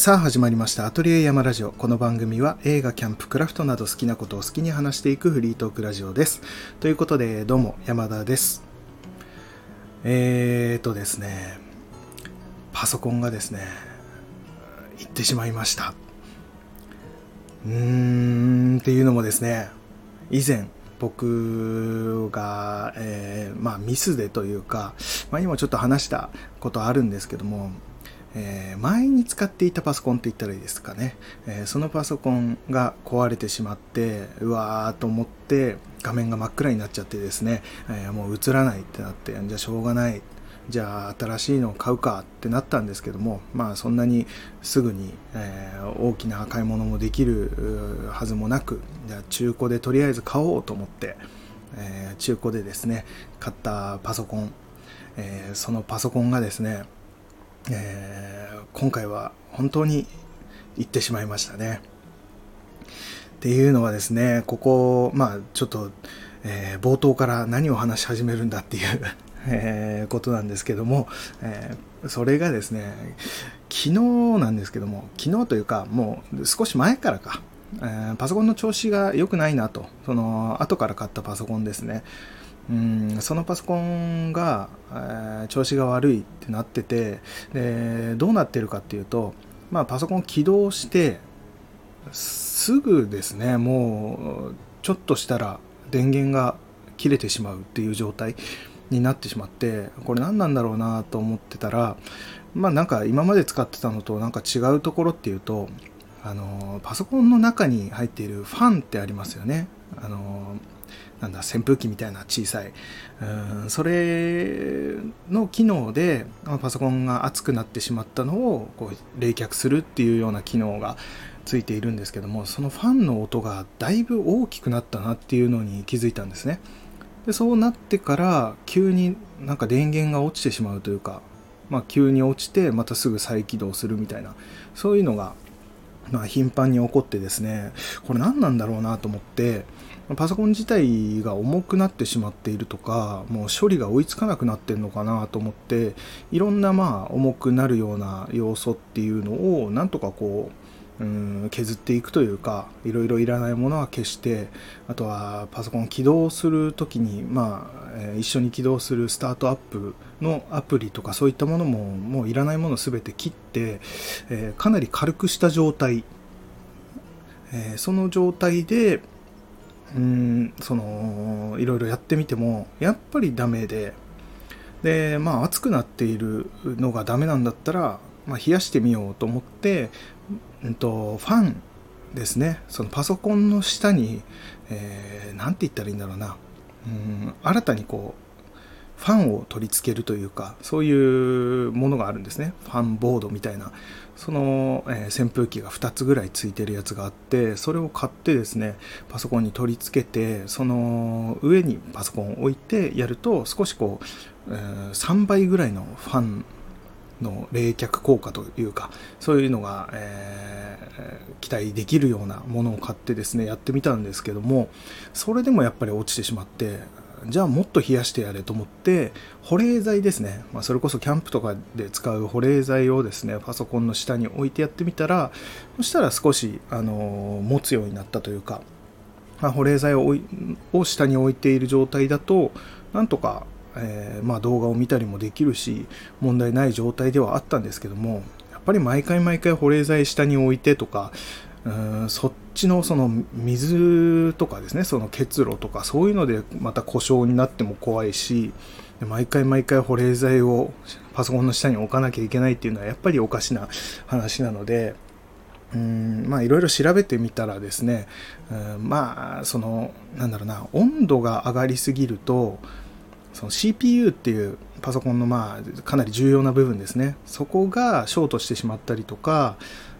さあ始まりました。アトリエ山ラジオ。この番組は映画キャンプクラフトなど好きなことを好きに話していくフリートークラジオです。ということでどうも山田です。えーとですねパソコンがですね行ってしまいました。うーんっていうのもですね以前僕が、えー、まあミスでというか、まあ、今ちょっと話したことあるんですけどもえー、前に使っていたパソコンって言ったらいいですかね、えー、そのパソコンが壊れてしまってうわーと思って画面が真っ暗になっちゃってですね、えー、もう映らないってなってじゃあしょうがない。じゃあ新しいのを買うかってなったんですけどもまあそんなにすぐに、え大きな買い物もできるはずもなくじゃあ中古でとりあえず買おうと思って、え中古でですね買ったパソコン、えそのパソコンがですねえー、今回は本当に行ってしまいましたね。っていうのはですね、ここ、まあちょっと、えー、冒頭から何を話し始めるんだっていう えー、ことなんですけども、えー、それがですね、昨日なんですけども、昨日というか、もう少し前からか、えー、パソコンの調子が良くないなと、その後から買ったパソコンですね。うんそのパソコンが、えー、調子が悪いってなっててでどうなってるかっていうと、まあ、パソコン起動してすぐですねもうちょっとしたら電源が切れてしまうっていう状態になってしまってこれ何なんだろうなと思ってたらまあなんか今まで使ってたのとなんか違うところっていうとあのパソコンの中に入っているファンってありますよね。あのなんだ扇風機みたいな小さい。それの機能でパソコンが熱くなってしまったのをこう冷却するっていうような機能がついているんですけどもそのファンの音がだいぶ大きくなったなっていうのに気づいたんですね。でそうなってから急になんか電源が落ちてしまうというか、まあ、急に落ちてまたすぐ再起動するみたいなそういうのがまあ、頻繁に起こってですねこれ何なんだろうなと思ってパソコン自体が重くなってしまっているとかもう処理が追いつかなくなってるのかなと思っていろんなまあ重くなるような要素っていうのをなんとかこううん削っていくというかいろいろいらないものは消してあとはパソコン起動する時にまあ、え一緒に起動するスタートアップのアプリとかそういったものももういらないもの全て切って、えかなり軽くした状態、えその状態でうんそのいろいろやってみてもやっぱりダメででまあ暑くなっているのがダメなんだったら、まあ、冷やしてみようと思って、うんと、ファンですね。そのパソコンの下に何、えー、て言ったらいいんだろうな。うん新たにこうファンを取り付けるというかそういうものがあるんですね。ファンボードみたいな。その、えー、扇風機が2つぐらいついてるやつがあってそれを買ってですねパソコンに取り付けてその上にパソコンを置いてやると少しこう、えー、3倍ぐらいのファンの冷却効果というかそういうのが、えー、期待できるようなものを買ってですねやってみたんですけどもそれでもやっぱり落ちてしまってじゃあもっと冷やしてやれと思って保冷剤ですね、まあ、それこそキャンプとかで使う保冷剤をですねパソコンの下に置いてやってみたらそしたら少し、あの持つようになったというか、まあ、保冷剤をを下に置いている状態だとなんとか、えー、まあ、動画を見たりもできるし問題ない状態ではあったんですけどもやっぱり毎回毎回保冷剤下に置いてとかうんそっちのその水とかですねその結露とかそういうのでまた故障になっても怖いし毎回毎回保冷剤をパソコンの下に置かなきゃいけないっていうのはやっぱりおかしな話なのでうんまあいろいろ調べてみたらですねうんまあそのなんだろうな温度が上がりすぎるとその CPU っていうパソコンのまあかなり重要な部分ですね。そこがショートしてしまったりとか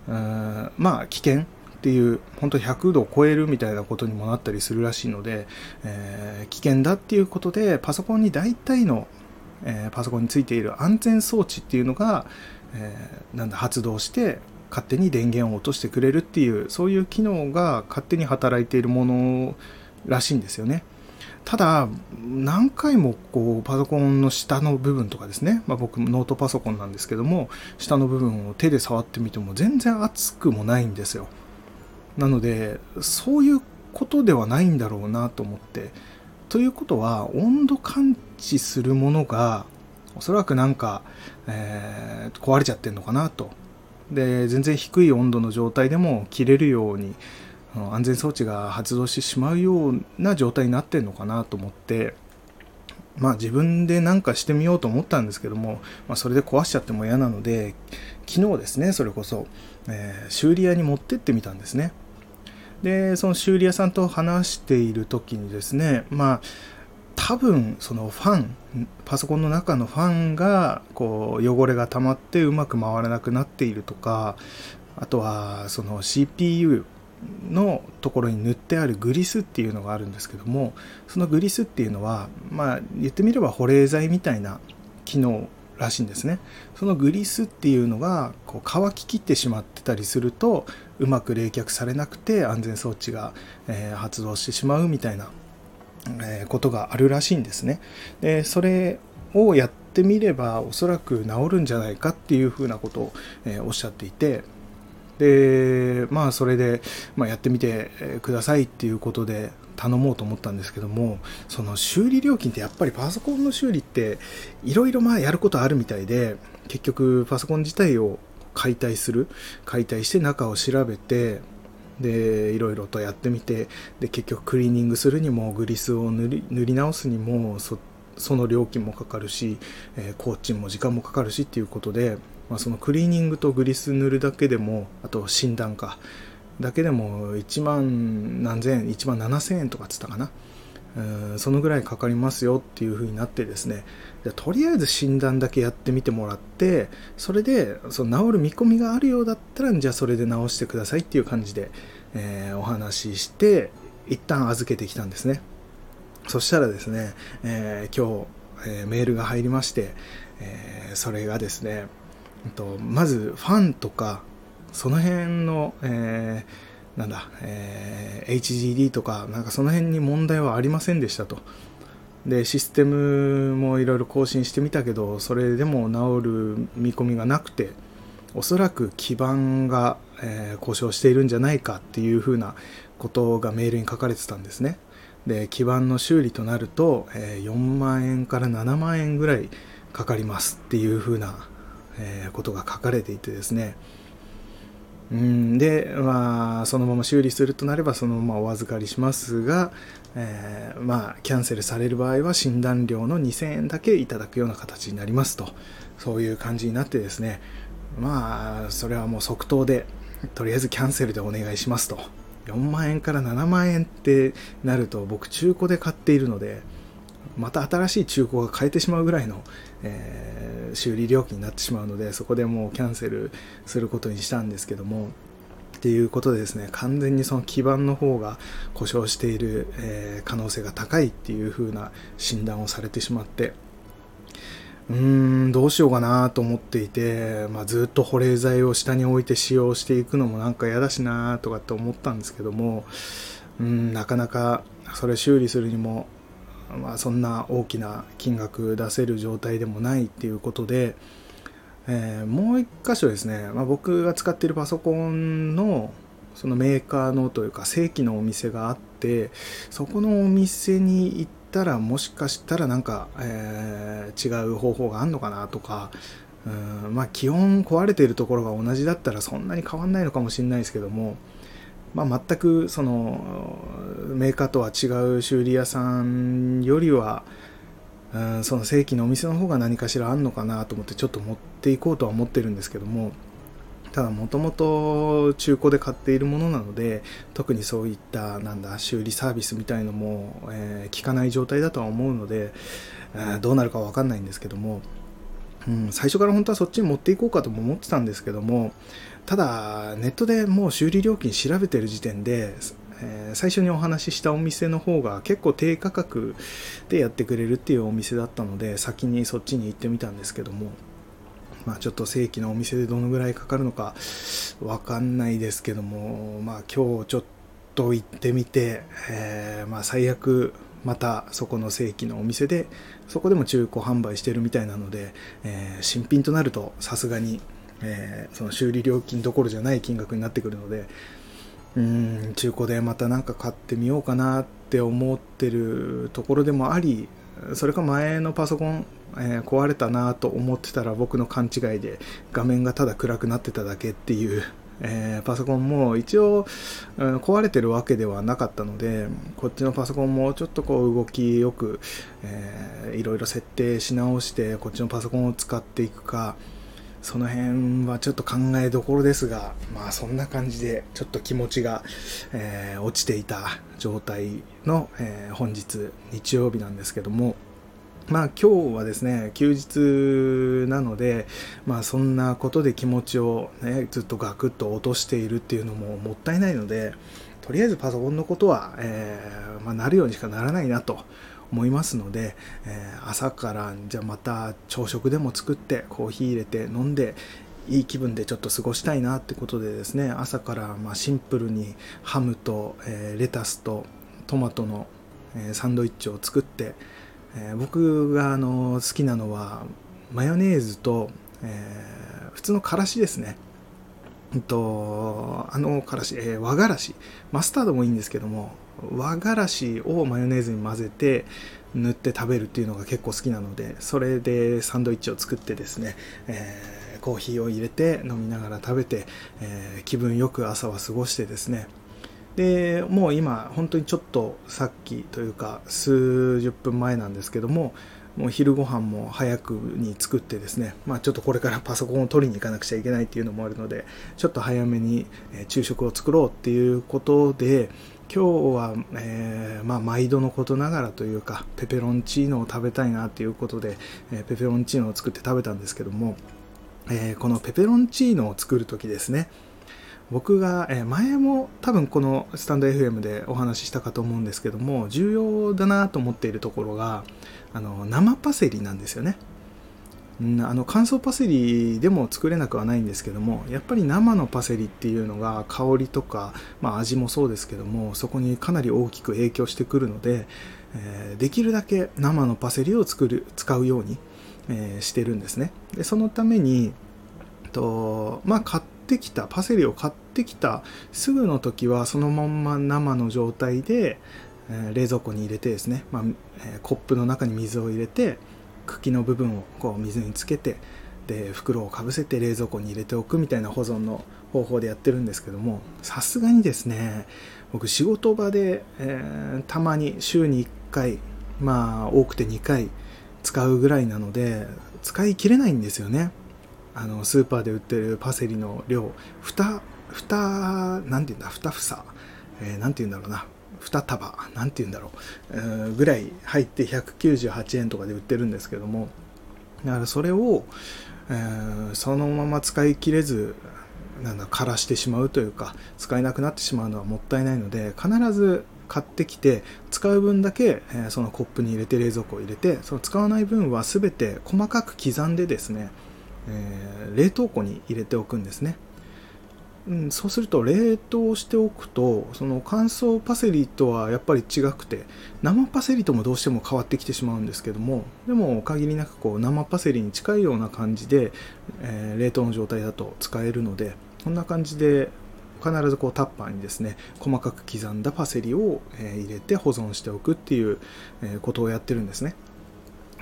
うんまあ危険っていう本当100度を超えるみたいなことにもなったりするらしいので、えー、危険だっていうことでパソコンに大体の、えー、パソコンについている安全装置っていうのが、えー、なんだ発動して勝手に電源を落としてくれるっていうそういう機能が勝手に働いているものらしいんですよね。ただ、何回もこうパソコンの下の部分とかですね、まあ、僕ノートパソコンなんですけども、下の部分を手で触ってみても全然熱くもないんですよ。なので、そういうことではないんだろうなと思って。ということは、温度感知するものが、おそらくなんか、えー、壊れちゃってんのかなと。で、全然低い温度の状態でも切れるように、安全装置が発動してしまうような状態になってるのかなと思ってまあ自分で何かしてみようと思ったんですけども、まあ、それで壊しちゃっても嫌なので昨日ですねそれこそ、えー、修理屋に持ってってみたんですね。でその修理屋さんと話している時にですねまあ多分そのファンパソコンの中のファンがこう汚れが溜まってうまく回らなくなっているとかあとはその CPU のところに塗ってあるグリスっていうのがあるんですけどもそのグリスっていうのはまあ言ってみれば保冷剤みたいな機能らしいんですね。そのグリスっていうのがこう乾ききってしまってたりするとうまく冷却されなくて安全装置が、えー、発動してしまうみたいな、えー、ことがあるらしいんですね。でそれをやってみればおそらく治るんじゃないかっていうふうなことを、えー、おっしゃっていてでまあそれで、まあ、やってみてくださいっていうことで頼もうと思ったんですけどもその修理料金ってやっぱりパソコンの修理っていろいろまあやることあるみたいで結局パソコン自体を解体する解体して中を調べてでいろいろとやってみてで結局クリーニングするにもグリスを塗り塗り直すにもその料金もかかるし、えー、工賃も時間もかかるしっていうことでまあ、そのクリーニングとグリス塗るだけでもあと診断かだけでも1万何千円1万7000円とかっつったかな。そのぐらいかかりますよっていう風になってですね。とりあえず診断だけやってみてもらってそれでその治る見込みがあるようだったらじゃあそれで治してくださいっていう感じで、えー、お話しして一旦預けてきたんですね。そしたらですね、えー、今日、えー、メールが入りまして、えそれがですねとまずファンとかその辺の、えー、なんだ、えー、HGD とかなんかその辺に問題はありませんでしたと。でシステムもいろいろ更新してみたけどそれでも治る見込みがなくておそらく基盤が、えー、故障しているんじゃないかっていうふうなことがメールに書かれてたんですね。で基盤の修理となると、えー、4万円から7万円ぐらいかかりますっていうふうなえ、ことが書かれていてですね。うんで、まあ、そのまま修理するとなればそのままお預かりしますが、えー、まあ、キャンセルされる場合は診断料の2000円だけいただくような形になりますと。そういう感じになってですね。まあそれはもう即答でとりあえずキャンセルでお願いしますと。4万円から7万円ってなると僕中古で買っているのでまた新しい中古が買えてしまうぐらいの、えー、修理料金になってしまうのでそこでもうキャンセルすることにしたんですけどもっていうことでですね完全にその基盤の方が故障している、えー、可能性が高いっていう風な診断をされてしまってうーんどうしようかなと思っていて、まあ、ずっと保冷剤を下に置いて使用していくのもなんか嫌だしなとかって思ったんですけどもうんなかなかそれ修理するにもまあ、そんな大きな金額出せる状態でもないっていうことで、えー、もう一箇所ですね、まあ、僕が使ってるパソコンのそのメーカーのというか正規のお店があってそこのお店に行ったらもしかしたらなんか、えー、違う方法があるのかなとかうんまあ基本壊れているところが同じだったらそんなに変わんないのかもしれないですけどもまあ、全くそのメーカーとは違う修理屋さんよりは、うん、その正規のお店の方が何かしらあんのかなと思ってちょっと持っていこうとは思ってるんですけどもただもともと中古で買っているものなので特にそういったなんだ修理サービスみたいのも、えー、効かない状態だとは思うので、えー、どうなるかわかんないんですけども、うん、最初から本当はそっちに持っていこうかとも思ってたんですけどもただネットでもう修理料金調べてる時点で、えー、最初にお話ししたお店の方が結構低価格でやってくれるっていうお店だったので先にそっちに行ってみたんですけどもまあ、ちょっと正規のお店でどのぐらいかかるのかわかんないですけども、まあ、今日ちょっと行ってみて、えー、まあ、最悪またそこの正規のお店でそこでも中古販売してるみたいなので、えー、新品となるとさすがに、えー、その修理料金どころじゃない金額になってくるのでうん中古でまた何か買ってみようかなって思ってるところでもありそれか前のパソコン、えー、壊れたなと思ってたら僕の勘違いで画面がただ暗くなってただけっていうえー、パソコンも一応、うん、壊れてるわけではなかったのでこっちのパソコンもちょっとこう動きよく、えー、いろいろ設定し直してこっちのパソコンを使っていくかその辺はちょっと考えどころですがまあそんな感じでちょっと気持ちが、えー、落ちていた状態の、えー、本日日曜日なんですけどもまあ今日はですね、休日なので、まあそんなことで気持ちをね、ずっとガクッと落としているっていうのももったいないので、とりあえずパソコンのことは、えー、まあ、なるようにしかならないなと思いますので、えー、朝からじゃあまた朝食でも作ってコーヒー入れて飲んでいい気分でちょっと過ごしたいなってことでですね朝からまシンプルにハムと、え、レタスとトマトの、えサンドイッチを作ってえ、僕があの好きなのはマヨネーズと、えー、普通のからしですね。とあのからし、えー、和がらしマスタードもいいんですけども和がらしをマヨネーズに混ぜて塗って食べるっていうのが結構好きなのでそれでサンドイッチを作ってですね、えー、コーヒーを入れて飲みながら食べて、えー、気分よく朝は過ごしてですね。でもう今本当にちょっとさっきというか数十分前なんですけどももう昼ご飯も早くに作ってですね、まあ、ちょっとこれからパソコンを取りに行かなくちゃいけないっていうのもあるのでちょっと早めに昼食を作ろうっていうことで今日は、えー、まあ、毎度のことながらというかペペロンチーノを食べたいなということで、えー、ペペロンチーノを作って食べたんですけども、えー、このペペロンチーノを作る時ですね僕が、え前も多分このスタンド FM でお話ししたかと思うんですけども重要だなと思っているところがあの生パセリなんですよね。んあの乾燥パセリでも作れなくはないんですけどもやっぱり生のパセリっていうのが香りとか、まあ、味もそうですけどもそこにかなり大きく影響してくるので、えー、できるだけ生のパセリを作る使うように、えー、してるんですね。でそのためにとまあ買ってきたパセリを買ってきたすぐの時はそのまんま生の状態で、え、冷蔵庫に入れてですね、まあえ、コップの中に水を入れて茎の部分をこう水につけてで袋をかぶせて冷蔵庫に入れておくみたいな保存の方法でやってるんですけどもさすがにですね僕仕事場で、えー、たまに週に1回まあ多くて2回使うぐらいなので使い切れないんですよね。あのスーパーで売ってるパセリの量。2二なんて言うんだ？2房、えー、なんて言うんだろうな。2束なんて言うんだろう、えー、ぐらい入って198円とかで売ってるんですけどもだからそれを、え、そのまま使い切れずなんだ枯らしてしまうというか使えなくなってしまうのはもったいないので必ず買ってきて使う分だけ、えー、そのコップに入れて冷蔵庫を入れてその使わない分は全て細かく刻んでですねえー、冷凍庫に入れておくんですね、うん、そうすると冷凍しておくとその乾燥パセリとはやっぱり違くて生パセリともどうしても変わってきてしまうんですけどもでも限りなくこう生パセリに近いような感じで、えー、冷凍の状態だと使えるのでこんな感じで必ずこうタッパーにですね細かく刻んだパセリを、え入れて保存しておくっていう、えことをやってるんですね。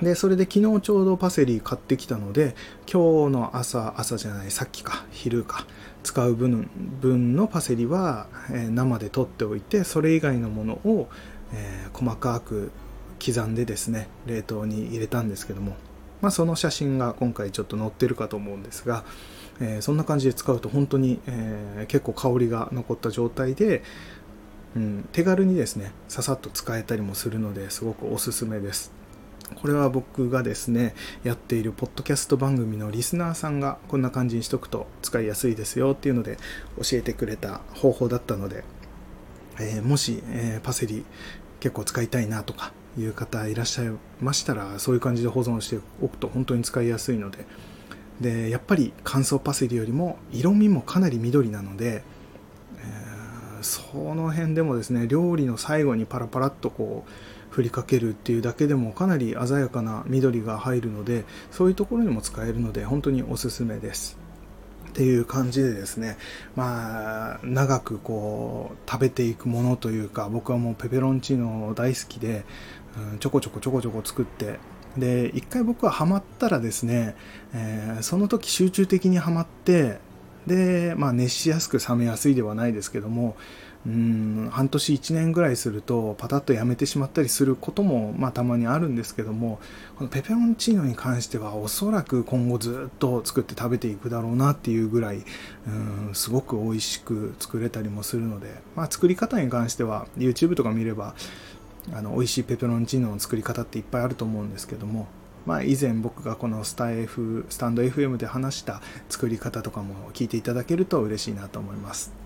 で、それで昨日ちょうどパセリ買ってきたので、今日の朝、朝じゃない、さっきか、昼か、使う分分のパセリは、え、生で取っておいて、それ以外のものを、え、細かく刻んでですね、冷凍に入れたんですけども、まあ、その写真が今回ちょっと載ってるかと思うんですが、え、そんな感じで使うと本当に、え結構香りが残った状態で、うん、手軽にですね、ささっと使えたりもするのですごくおすすめです。これは僕がですね、やっているポッドキャスト番組のリスナーさんがこんな感じにしとくと使いやすいですよっていうので教えてくれた方法だったので、えー、もし、えー、パセリ結構使いたいなとかいう方いらっしゃいましたら、そういう感じで保存しておくと本当に使いやすいので、で、やっぱり乾燥パセリよりも色味もかなり緑なので、えー、その辺でもですね、料理の最後にパラパラっとこう、振りかけるっていうだけでもかなり鮮やかな緑が入るのでそういうところにも使えるので本当におすすめです。っていう感じでですねまあ長くこう食べていくものというか僕はもうペペロンチーノ大好きで、うん、ちょこちょこちょこちょこ作ってで一回僕はハマったらですね、えー、その時集中的にはまってで、まあ、熱しやすく冷めやすいではないですけどもうん半年1年ぐらいするとパタッとやめてしまったりすることも、まあ、たまにあるんですけどもこのペペロンチーノに関してはおそらく今後ずっと作って食べていくだろうなっていうぐらいうんすごく美味しく作れたりもするので、まあ、作り方に関しては YouTube とか見ればあの美味しいペペロンチーノの作り方っていっぱいあると思うんですけどもまあ、以前僕がこのスタ F スタンド FM で話した作り方とかも聞いていただけると嬉しいなと思います。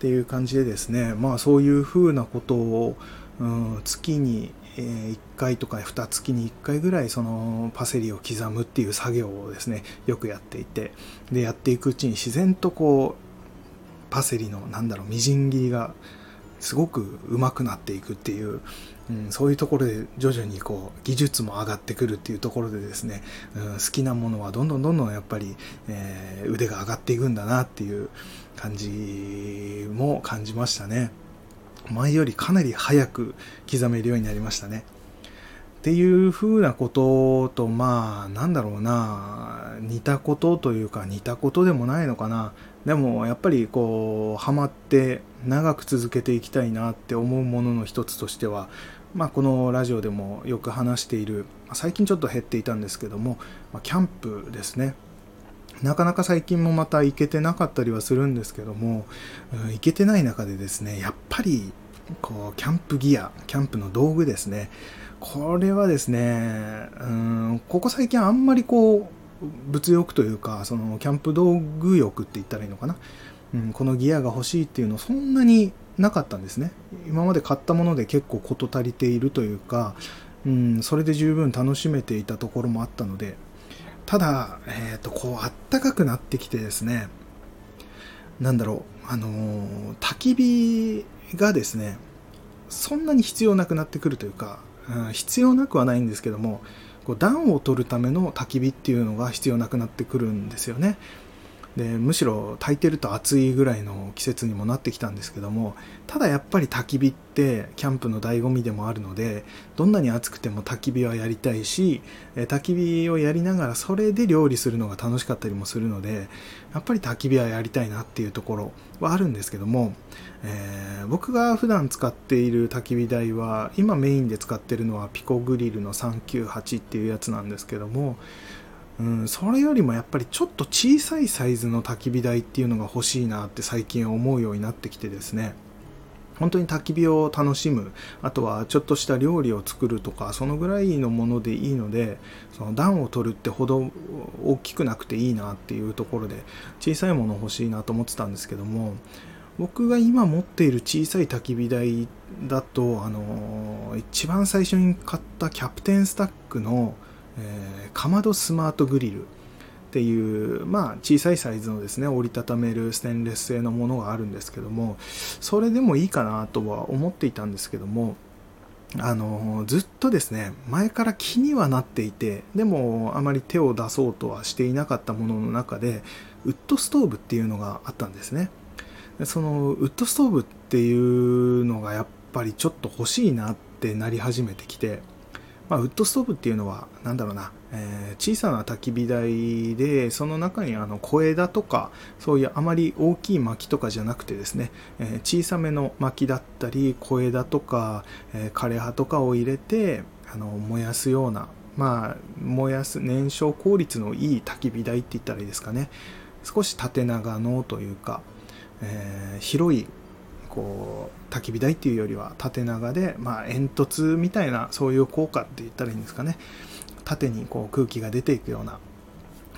っていう感じでですね、まあそういうふうなことを、うん、月に1回とか2月に1回ぐらいそのパセリを刻むっていう作業をですねよくやっていてでやっていくうちに自然とこうパセリのなんだろうみじん切りがすごく上手くなっていくっていう、うん、そういうところで徐々にこう技術も上がってくるっていうところでですね、うん、好きなものはどんどんどんどんやっぱり、えー、腕が上がっていくんだなっていう感じも感じましたね。前よりかなり早く刻めるようになりましたね。っていうふうなこととまあなんだろうな。似たことというか似たことでもないのかな。でもやっぱりこうハマって長く続けていきたいなって思うものの一つとしてはまあ、このラジオでもよく話している最近ちょっと減っていたんですけども、キャンプですね。なかなか最近もまた行けてなかったりはするんですけども、うん、行けてない中でですねやっぱりこうキャンプギアキャンプの道具ですね。これはですね、うん、ここ最近あんまりこう物欲というかそのキャンプ道具欲って言ったらいいのかな、うん、このギアが欲しいっていうのそんなになかったんですね。今まで買ったもので結構事足りているというか、うん、それで十分楽しめていたところもあったのでただ、えっ、ー、とこうあったかくなってきてですねなんだろうあのー、焚き火がですねそんなに必要なくなってくるというか、うん、必要なくはないんですけどもこう暖を取るための焚き火っていうのが必要なくなってくるんですよね。でむしろ炊いてると暑いぐらいの季節にもなってきたんですけどもただやっぱり焚き火ってキャンプの醍醐味でもあるのでどんなに暑くても焚き火はやりたいし焚き火をやりながらそれで料理するのが楽しかったりもするのでやっぱり焚き火はやりたいなっていうところはあるんですけども、えー、僕が普段使っている焚き火台は今メインで使ってるのはピコグリルの398っていうやつなんですけどもうん、それよりもやっぱりちょっと小さいサイズの焚き火台っていうのが欲しいなって最近思うようになってきてですね。本当に焚き火を楽しむあとはちょっとした料理を作るとかそのぐらいのものでいいのでその暖を取るってほど大きくなくていいなっていうところで小さいもの欲しいなと思ってたんですけども僕が今持っている小さい焚き火台だとあの一番最初に買ったキャプテンスタックのえー、かまどスマートグリルっていう、まあ、小さいサイズのですね折りたためるステンレス製のものがあるんですけどもそれでもいいかなとは思っていたんですけどもあのずっとですね前から気にはなっていてでもあまり手を出そうとはしていなかったものの中でウッドストーブっていうのがあったんですね。そのウッドストーブっていうのがやっぱりちょっと欲しいなってなり始めてきてまあ、ウッドストーブっていうのは、なんだろうな、えー、小さな焚き火台で、その中にあの小枝とか、そういうあまり大きい薪とかじゃなくてですね、えー、小さめの薪だったり、小枝とか、えー、枯葉とかを入れて、あの燃やすような、まあ、燃やす燃焼効率のいい焚き火台って言ったらいいですかね。少し縦長のというか、え広いこう焚き火台っていうよりは縦長で、まあ、煙突みたいなそういう効果って言ったらいいんですかね。縦にこう空気が出ていくような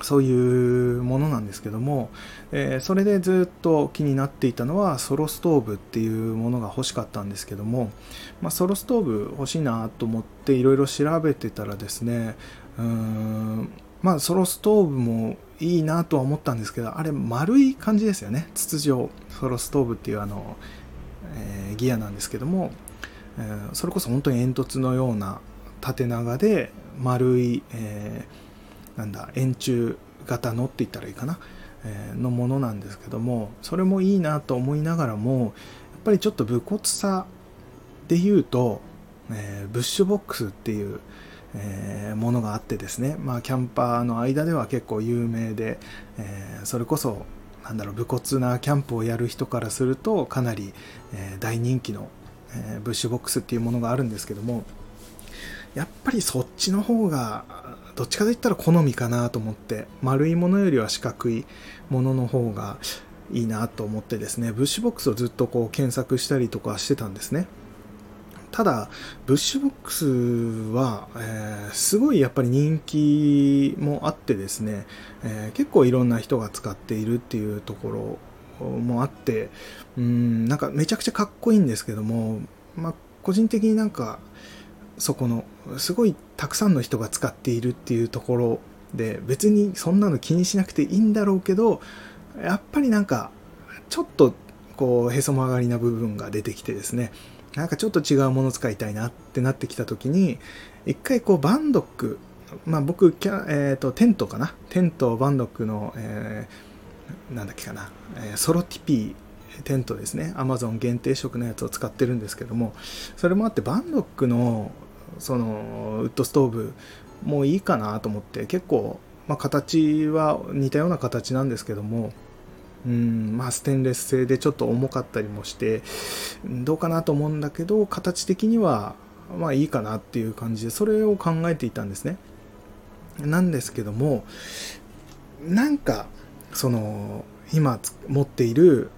そういうものなんですけども、えー、それでずっと気になっていたのはソロストーブっていうものが欲しかったんですけども、まあ、ソロストーブ欲しいなと思っていろいろ調べてたらですねうんまあソロストーブもいいなとは思ったんですけどあれ丸い感じですよね。筒状ソロストーブっていうあのえー、ギアなんですけどもえー、それこそ本当に煙突のような縦長で丸い、えー、なんだ円柱型のって言ったらいいかな、え、のものなんですけどもそれもいいなと思いながらもやっぱりちょっと武骨さで言うと、え、ブッシュボックスっていう、えー、ものがあってですね、まあ、キャンパーの間では結構有名で、えー、それこそなんだろう武骨なキャンプをやる人からするとかなり、え大人気の、えブッシュボックスっていうものがあるんですけどもやっぱりそっちの方がどっちかといったら好みかなと思って丸いものよりは四角いものの方がいいなと思ってですねブッシュボックスをずっとこう検索したりとかしてたんですね。ただ、ブッシュボックスは、えー、すごいやっぱり人気もあってですね、えー、結構いろんな人が使っているっていうところもあって、うん、なんかめちゃくちゃかっこいいんですけども、まあ、個人的になんか、そこの、すごいたくさんの人が使っているっていうところで、別にそんなの気にしなくていいんだろうけど、やっぱりなんか、ちょっとこうへそ曲がりな部分が出てきてですねなんかちょっと違うもの使いたいなってなってきた時に一回こうバンドックまあ僕キャ、えーと、テントかな？テントバンドックの、えー、なんだっけかな、えー、ソロティピーテントですね。アマゾン限定色のやつを使ってるんですけどもそれもあってバンドックのそのウッドストーブもういいかなと思って結構、まあ、形は似たような形なんですけどもうんまあ、ステンレス製でちょっと重かったりもしてどうかなと思うんだけど形的にはまあいいかなっていう感じでそれを考えていたんですね。なんですけどもなんかその今持っている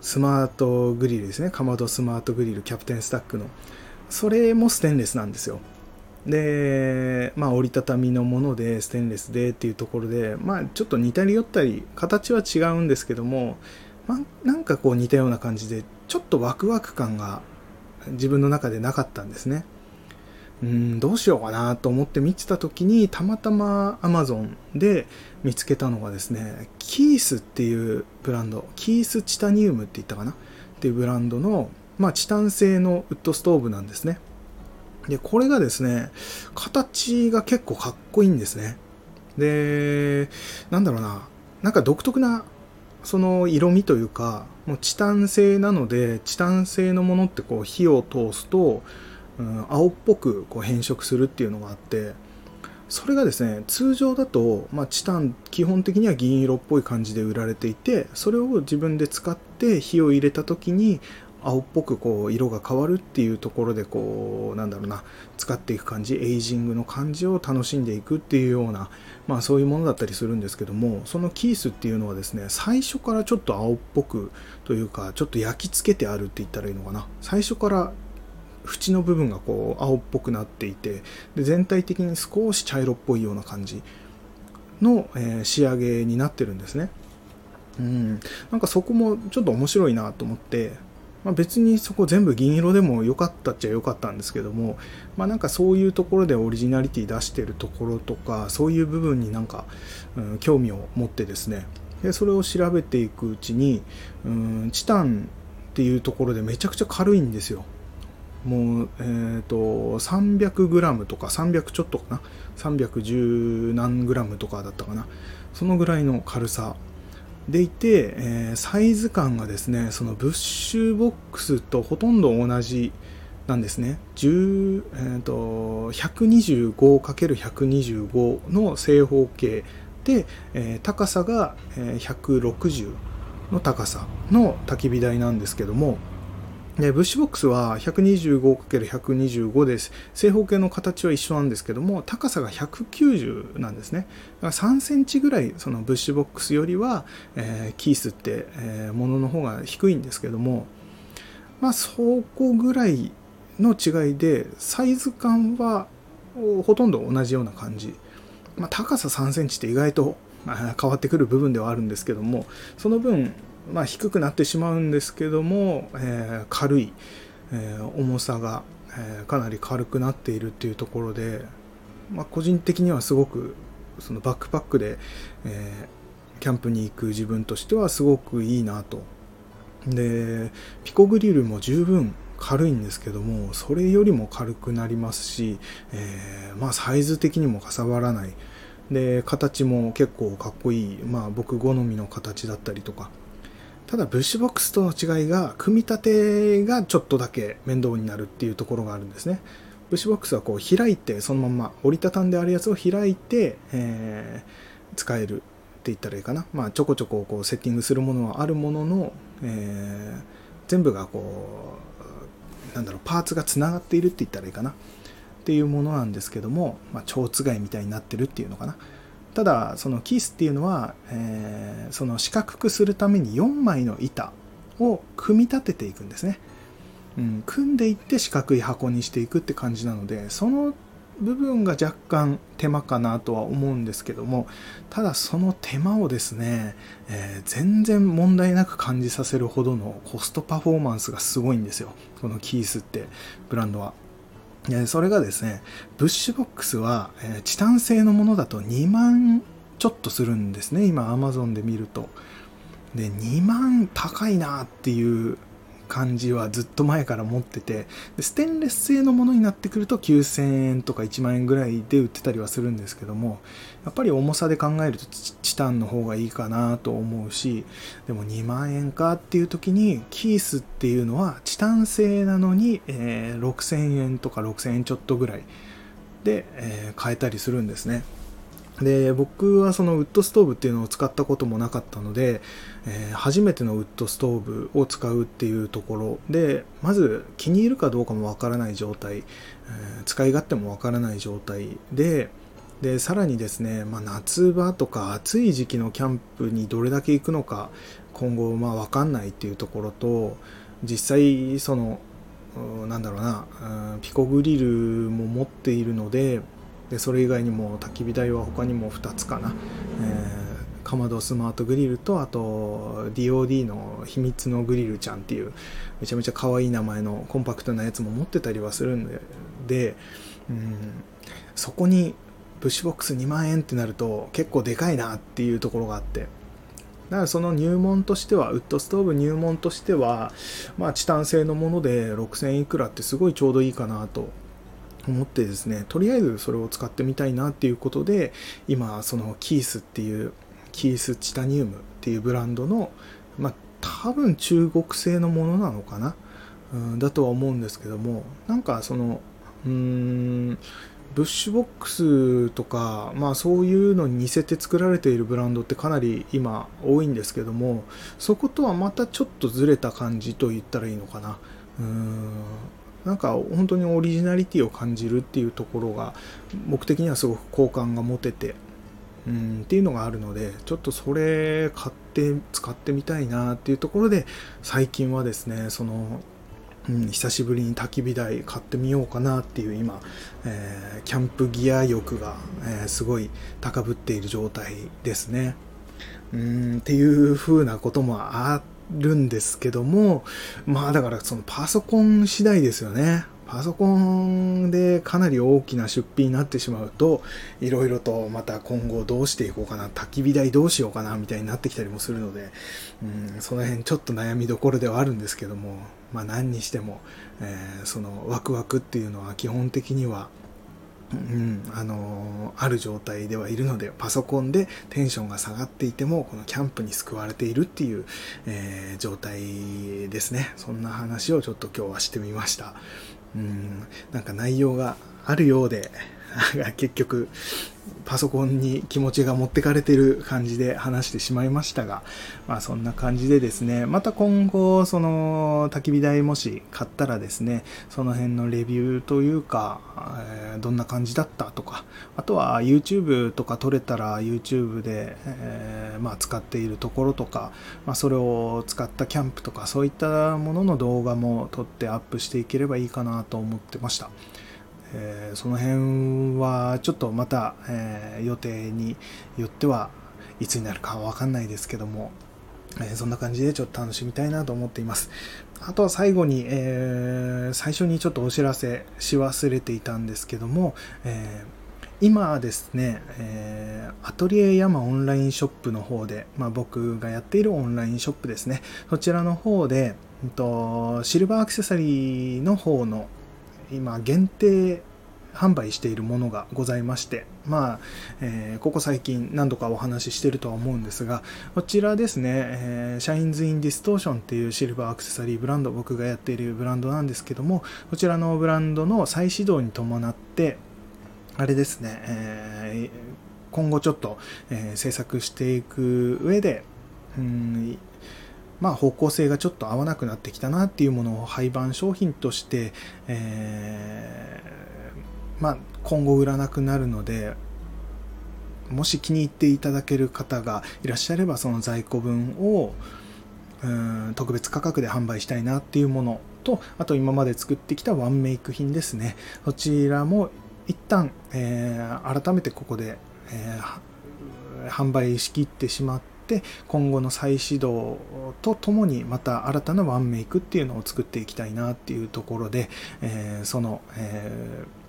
スマートグリルですね。かまどスマートグリルキャプテンスタックの。それもステンレスなんですよ。で、まあ、折りたたみのものでステンレスでっていうところで、まあ、ちょっと似たり寄ったり形は違うんですけども、まあ、なんかこう似たような感じでちょっとワクワク感が自分の中でなかったんですね。うんどうしようかなと思って見てた時にたまたま Amazon で見つけたのがですねキースっていうブランドキースチタニウムって言ったかな？っていうブランドの、まあ、チタン製のウッドストーブなんですね。で、これがですね、形が結構かっこいいんですね。で、なんだろうな、なんか独特なその色味というか、もうチタン製なので、チタン製のものってこう火を通すと、うん、青っぽくこう変色するっていうのがあって、それがですね、通常だと、まあ、チタン、基本的には銀色っぽい感じで売られていて、それを自分で使って火を入れた時に青っぽくこう色が変わるっていうところでこうなんだろうな使っていく感じエイジングの感じを楽しんでいくっていうようなまあそういうものだったりするんですけどもそのキースっていうのはですね最初からちょっと青っぽくというかちょっと焼き付けてあるって言ったらいいのかな。最初から縁の部分がこう青っぽくなっていてで全体的に少し茶色っぽいような感じの、え、仕上げになってるんですね。うん。なんかそこもちょっと面白いなと思ってまあ、別にそこ全部銀色でも良かったっちゃ良かったんですけども、まあ、なんかそういうところでオリジナリティ出してるところとかそういう部分になんか、うん、興味を持ってですねでそれを調べていくうちに、うん、チタンっていうところでめちゃくちゃ軽いんですよ。もう、えっ、ー、と 300g とか300ちょっとかな？310何 g とかだったかな？そのぐらいの軽さ。でいて、えー、サイズ感がですねそのブッシュボックスとほとんど同じなんですね。10えーと、125×125 の正方形で、えー、高さが160の高さの焚き火台なんですけども、でブッシュボックスは 125×125 です。正方形の形は一緒なんですけども、高さが190なんですね。だから3センチぐらい、そのブッシュボックスよりは、えー、キースって、えー、ものの方が低いんですけども、まあ、そこぐらいの違いで、サイズ感はほとんど同じような感じ。まあ、高さ3センチって意外と変わってくる部分ではあるんですけども、その分、まあ、低くなってしまうんですけども、えー、軽い、えー、重さが、えー、かなり軽くなっているっていうところで、まあ、個人的にはすごくそのバックパックで、えキャンプに行く自分としてはすごくいいなと。でピコグリルも十分軽いんですけどもそれよりも軽くなりますし、え、まあサイズ的にもかさばらない。で形も結構かっこいい。まあ僕好みの形だったりとか。ただブッシュボックスとの違いが組み立てがちょっとだけ面倒になるっていうところがあるんですね。ブッシュボックスはこう開いてそのまま折りたたんであるやつを開いて、えー、使えるって言ったらいいかな。まあちょこちょここうセッティングするものはあるものの、えー、全部がこうなんだろうパーツがつながっているって言ったらいいかな。っていうものなんですけども、まあ、蝶つがいみたいになってるっていうのかな。ただそのキースっていうのは、えー、その四角くするために4枚の板を組み立てていくんですね、うん、組んでいって四角い箱にしていくって感じなのでその部分が若干手間かなとは思うんですけどもただその手間をですね、えー、全然問題なく感じさせるほどのコストパフォーマンスがすごいんですよ。このキースってブランドは。それがですね、ブッシュボックスは、えチタン製のものだと2万ちょっとするんですね、今 Amazon で見ると。で、2万高いなっていう感じはずっと前から持っててでステンレス製のものになってくると9000円とか1万円ぐらいで売ってたりはするんですけどもやっぱり重さで考えるとチタンの方がいいかなと思うしでも2万円かっていう時にキースっていうのはチタン製なのに、えー、6000円とか6000円ちょっとぐらいで、えー、買えたりするんですね。で僕はそのウッドストーブっていうのを使ったこともなかったので、えー、初めてのウッドストーブを使うっていうところでまず気に入るかどうかもわからない状態、えー、使い勝手もわからない状態ででさらにですね、まあ、夏場とか暑い時期のキャンプにどれだけ行くのか今後まあ分かんないっていうところと実際そのなんだろうなピコグリルも持っているのででそれ以外にも焚き火台は他にも2つかな、えー、かまどスマートグリルとあと DOD の秘密のグリルちゃんっていうめちゃめちゃ可愛い名前のコンパクトなやつも持ってたりはするんでで、うん、そこにブッシュボックス2万円ってなると結構でかいなっていうところがあって。だからその入門としては、ウッドストーブ入門としては、まあ、チタン製のもので6000いくらってすごいちょうどいいかなと思ってですね。とりあえずそれを使ってみたいなっていうことで今そのキースっていうキースチタニウムっていうブランドのまあ多分中国製のものなのかな、うん、だとは思うんですけども。なんかそのうーんブッシュボックスとか、まあそういうのに似せて作られているブランドってかなり今多いんですけども、そことはまたちょっとずれた感じと言ったらいいのかな。うーんなんか本当にオリジナリティを感じるっていうところが僕的にはすごく好感が持ててうんっていうのがあるのでちょっとそれ買って使ってみたいなっていうところで最近はですねその、うん、久しぶりに焚き火台買ってみようかなっていう今、えー、キャンプギア欲が、えー、すごい高ぶっている状態ですね。うんっていう風なこともあるんですけども、まあだからそのパソコン次第ですよね。パソコンでかなり大きな出費になってしまうと、いろいろとまた今後どうしていこうかな、焚き火台どうしようかな、みたいになってきたりもするので、うん、その辺ちょっと悩みどころではあるんですけども、まあ何にしても、えー、そのワクワクっていうのは基本的には、うん、あのー、ある状態ではいるので、パソコンでテンションが下がっていても、このキャンプに救われているっていう、えー、状態ですね。そんな話をちょっと今日はしてみました。うん、なんか内容があるようで、結局、パソコンに気持ちが持ってかれてる感じで話してしまいましたが、まあそんな感じでですね、また今後、その焚き火台もし買ったらですね、その辺のレビューというか、えー、どんな感じだったとか、あとは YouTube とか撮れたら YouTube で、えー、まあ使っているところとか、まあそれを使ったキャンプとかそういったものの動画も撮ってアップしていければいいかなと思ってました。えー、その辺はちょっとまた、えー、予定によってはいつになるかはわかんないですけども、えー、そんな感じでちょっと楽しみたいなと思っています。あとは最後に、えー、最初にちょっとお知らせし忘れていたんですけども、え今ですね、えー、アトリエ山オンラインショップの方で、まあ、僕がやっているオンラインショップですね、そちらの方で、うんと、シルバーアクセサリーの方の今限定販売しているものがございまして、まあ、えー、ここ最近何度かお話ししてるとは思うんですが、こちらですね、えー、 Shines in Distortion っていうシルバーアクセサリーブランド、僕がやっているブランドなんですけども、こちらのブランドの再始動に伴って、あれですね、えー、今後ちょっと、え、制作していく上で、うんまあ、方向性がちょっと合わなくなってきたなっていうものを廃盤商品として、えー、まあ、今後売らなくなるので、もし気に入っていただける方がいらっしゃれば、その在庫分をうん特別価格で販売したいなっていうものと、あと今まで作ってきたワンメイク品ですね。そちらも一旦、えー、改めてここで、えー、販売しきってしまって、今後の再始動とともにまた新たなワンメイクっていうのを作っていきたいなっていうところで、えー、その、えー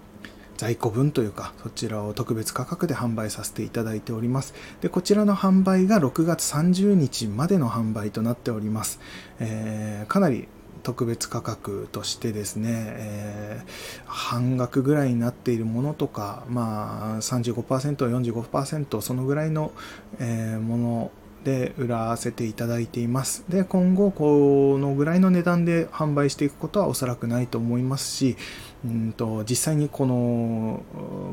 在庫分というか、そちらを特別価格で販売させていただいております。で、こちらの販売が6月30日までの販売となっております。えー、かなり特別価格としてですね、えー、半額ぐらいになっているものとか、まあ35%、45%そのぐらいの、えー、もので売らせていただいています。で、今後このぐらいの値段で販売していくことはおそらくないと思いますし、うんと実際にこの、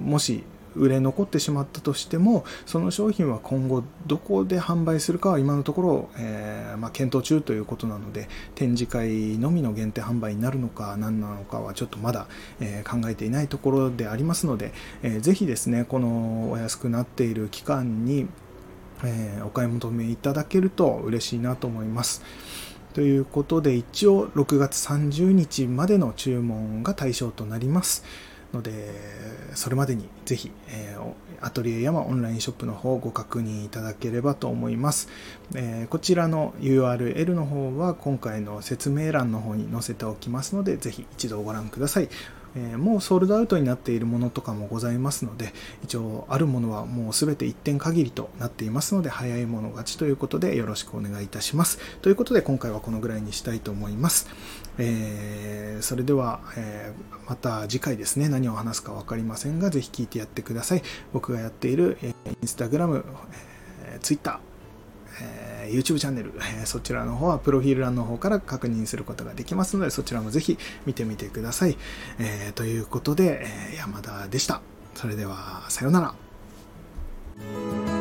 もし売れ残ってしまったとしても、その商品は今後どこで販売するかは今のところ、えー、まあ、検討中ということなので、展示会のみの限定販売になるのか何なのかはちょっとまだ、えー、考えていないところでありますので、えー、ぜひですね、このお安くなっている期間に、えお買い求めいただけると嬉しいなと思います。ということで、一応6月30日までの注文が対象となります。ので、それまでにぜひ、えー、アトリエ山オンラインショップの方をご確認いただければと思います。えー、こちらの URL の方は今回の説明欄の方に載せておきますので、ぜひ一度ご覧ください。えー、もうソールドアウトになっているものとかもございますので、一応あるものはもうすべて一点限りとなっていますので、早い者勝ちということでよろしくお願いいたします。ということで今回はこのぐらいにしたいと思います。えー、それでは、えー、また次回ですね、何を話すか分かりませんが、ぜひ聞いてやってください。僕がやっている、えー、インスタグラム、えー、ツイッター、えー、YouTube チャンネル、え、そちらの方はプロフィール欄の方から確認することができますので、そちらもぜひ見てみてください。え、ということで、え山田でした。それでは、さようなら。